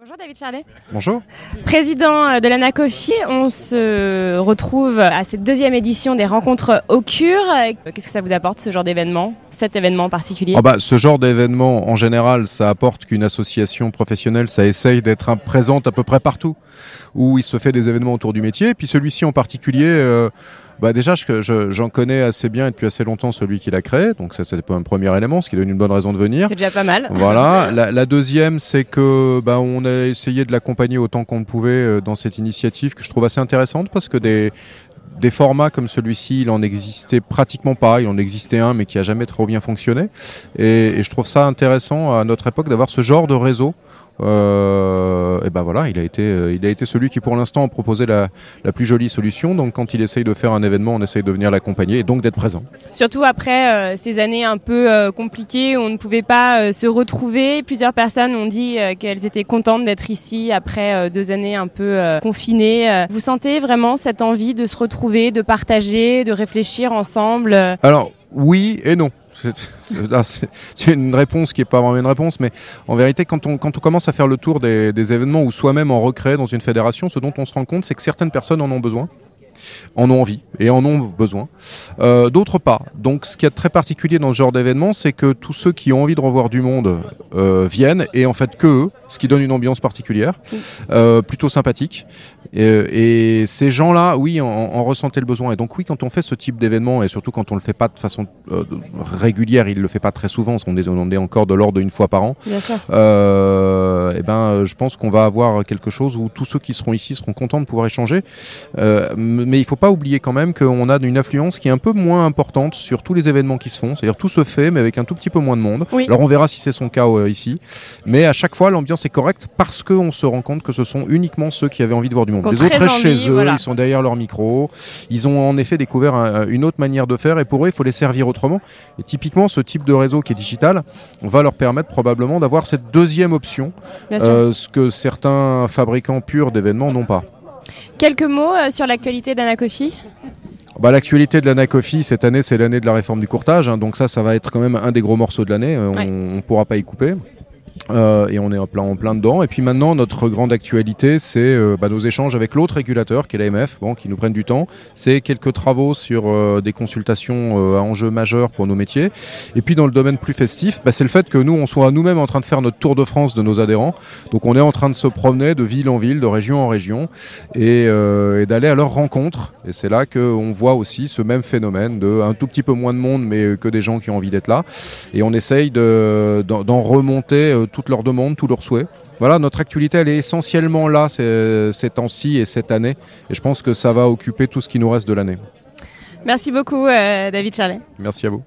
Bonjour David Charlet. Bonjour. Président de l'ANACOFI, on se retrouve à cette deuxième édition des rencontres au cure. Qu'est-ce que ça vous apporte ce genre d'événement, cet événement en particulier? Oh bah, Ce genre d'événement, en général, ça apporte qu'une association professionnelle, ça essaye d'être présente à peu près partout où il se fait des événements autour du métier. Et puis celui-ci en particulier... Euh, bah déjà, j'en je, connais assez bien et depuis assez longtemps celui qui l'a créé, donc ça c'était pas un premier élément, ce qui donne une bonne raison de venir. C'est déjà pas mal. Voilà. la, la, deuxième, c'est que bah, on a essayé de l'accompagner autant qu'on pouvait euh, dans cette initiative que je trouve assez intéressante parce que des des formats comme celui-ci, il en existait pratiquement pas. Il en existait un, mais qui a jamais trop bien fonctionné. Et, et je trouve ça intéressant à notre époque d'avoir ce genre de réseau euh, et ben voilà, il a été, euh, il a été celui qui pour l'instant a proposé la, la, plus jolie solution. Donc quand il essaye de faire un événement, on essaye de venir l'accompagner et donc d'être présent. Surtout après euh, ces années un peu euh, compliquées, où on ne pouvait pas se retrouver. Plusieurs personnes ont dit qu'elles étaient contentes d'être ici après deux années un peu confinées. Vous sentez vraiment cette envie de se retrouver, de partager, de réfléchir ensemble Alors oui et non. C'est une réponse qui n'est pas vraiment une réponse, mais en vérité, quand on, commence à faire le tour des, des événements ou soi-même en recréer dans une fédération, ce dont on se rend compte, c'est que certaines personnes en ont besoin en ont envie et en ont besoin. Euh, D'autres pas. Donc ce qui est très particulier dans ce genre d'événement, c'est que tous ceux qui ont envie de revoir du monde euh, viennent et en fait que eux, ce qui donne une ambiance particulière, euh, plutôt sympathique. Et, et ces gens-là, oui, en, en, ressentaient le besoin. Et donc oui, quand on fait ce type d'événement et surtout quand on le fait pas de façon euh, régulière, il le fait pas très souvent, on est, on est encore de l'ordre d'une fois par an. Bien sûr. Euh, et ben, je pense qu'on va avoir quelque chose où tous ceux qui seront ici seront contents de pouvoir échanger. Euh, mais il faut pas oublier quand même qu'on a une influence qui est un peu moins importante sur tous les événements qui se font. C'est-à-dire tout se fait, mais avec un tout petit peu moins de monde. Oui. Alors on verra si c'est son cas ici. Mais à chaque fois, l'ambiance est correcte parce qu'on se rend compte que ce sont uniquement ceux qui avaient envie de voir du monde. Les autres restent chez eux, voilà. ils sont derrière leur micro. Ils ont en effet découvert un, une autre manière de faire et pour eux, il faut les servir autrement. Et typiquement, ce type de réseau qui est digital, on va leur permettre probablement d'avoir cette deuxième option, euh, ce que certains fabricants purs d'événements n'ont pas. Quelques mots euh, sur l'actualité d'Anacofi? Bah, L'actualité de l'Anacofi cette année, c'est l'année de la réforme du courtage. Hein, donc ça, ça va être quand même un des gros morceaux de l'année. Euh, ouais. On ne pourra pas y couper. Euh, et on est en plein, dedans. Et puis maintenant, notre grande actualité, c'est euh, bah, nos échanges avec l'autre régulateur, qui est l'AMF, bon, qui nous prennent du temps. C'est quelques travaux sur euh, des consultations à enjeux majeurs pour nos métiers. Et puis dans le domaine plus festif, bah, c'est le fait que nous, on soit nous-mêmes en train de faire notre tour de France de nos adhérents. Donc on est en train de se promener de ville en ville, de région en région, et, d'aller à leur rencontre. Et c'est là qu'on voit aussi ce même phénomène de un tout petit peu moins de monde, mais que des gens qui ont envie d'être là. Et on essaye d'en remonter toutes leurs demandes, tous leurs souhaits. Voilà, notre actualité, elle est essentiellement là ces, ces temps-ci et cette année. Et je pense que ça va occuper tout ce qui nous reste de l'année. Merci beaucoup, euh, David Charlet. Merci à vous.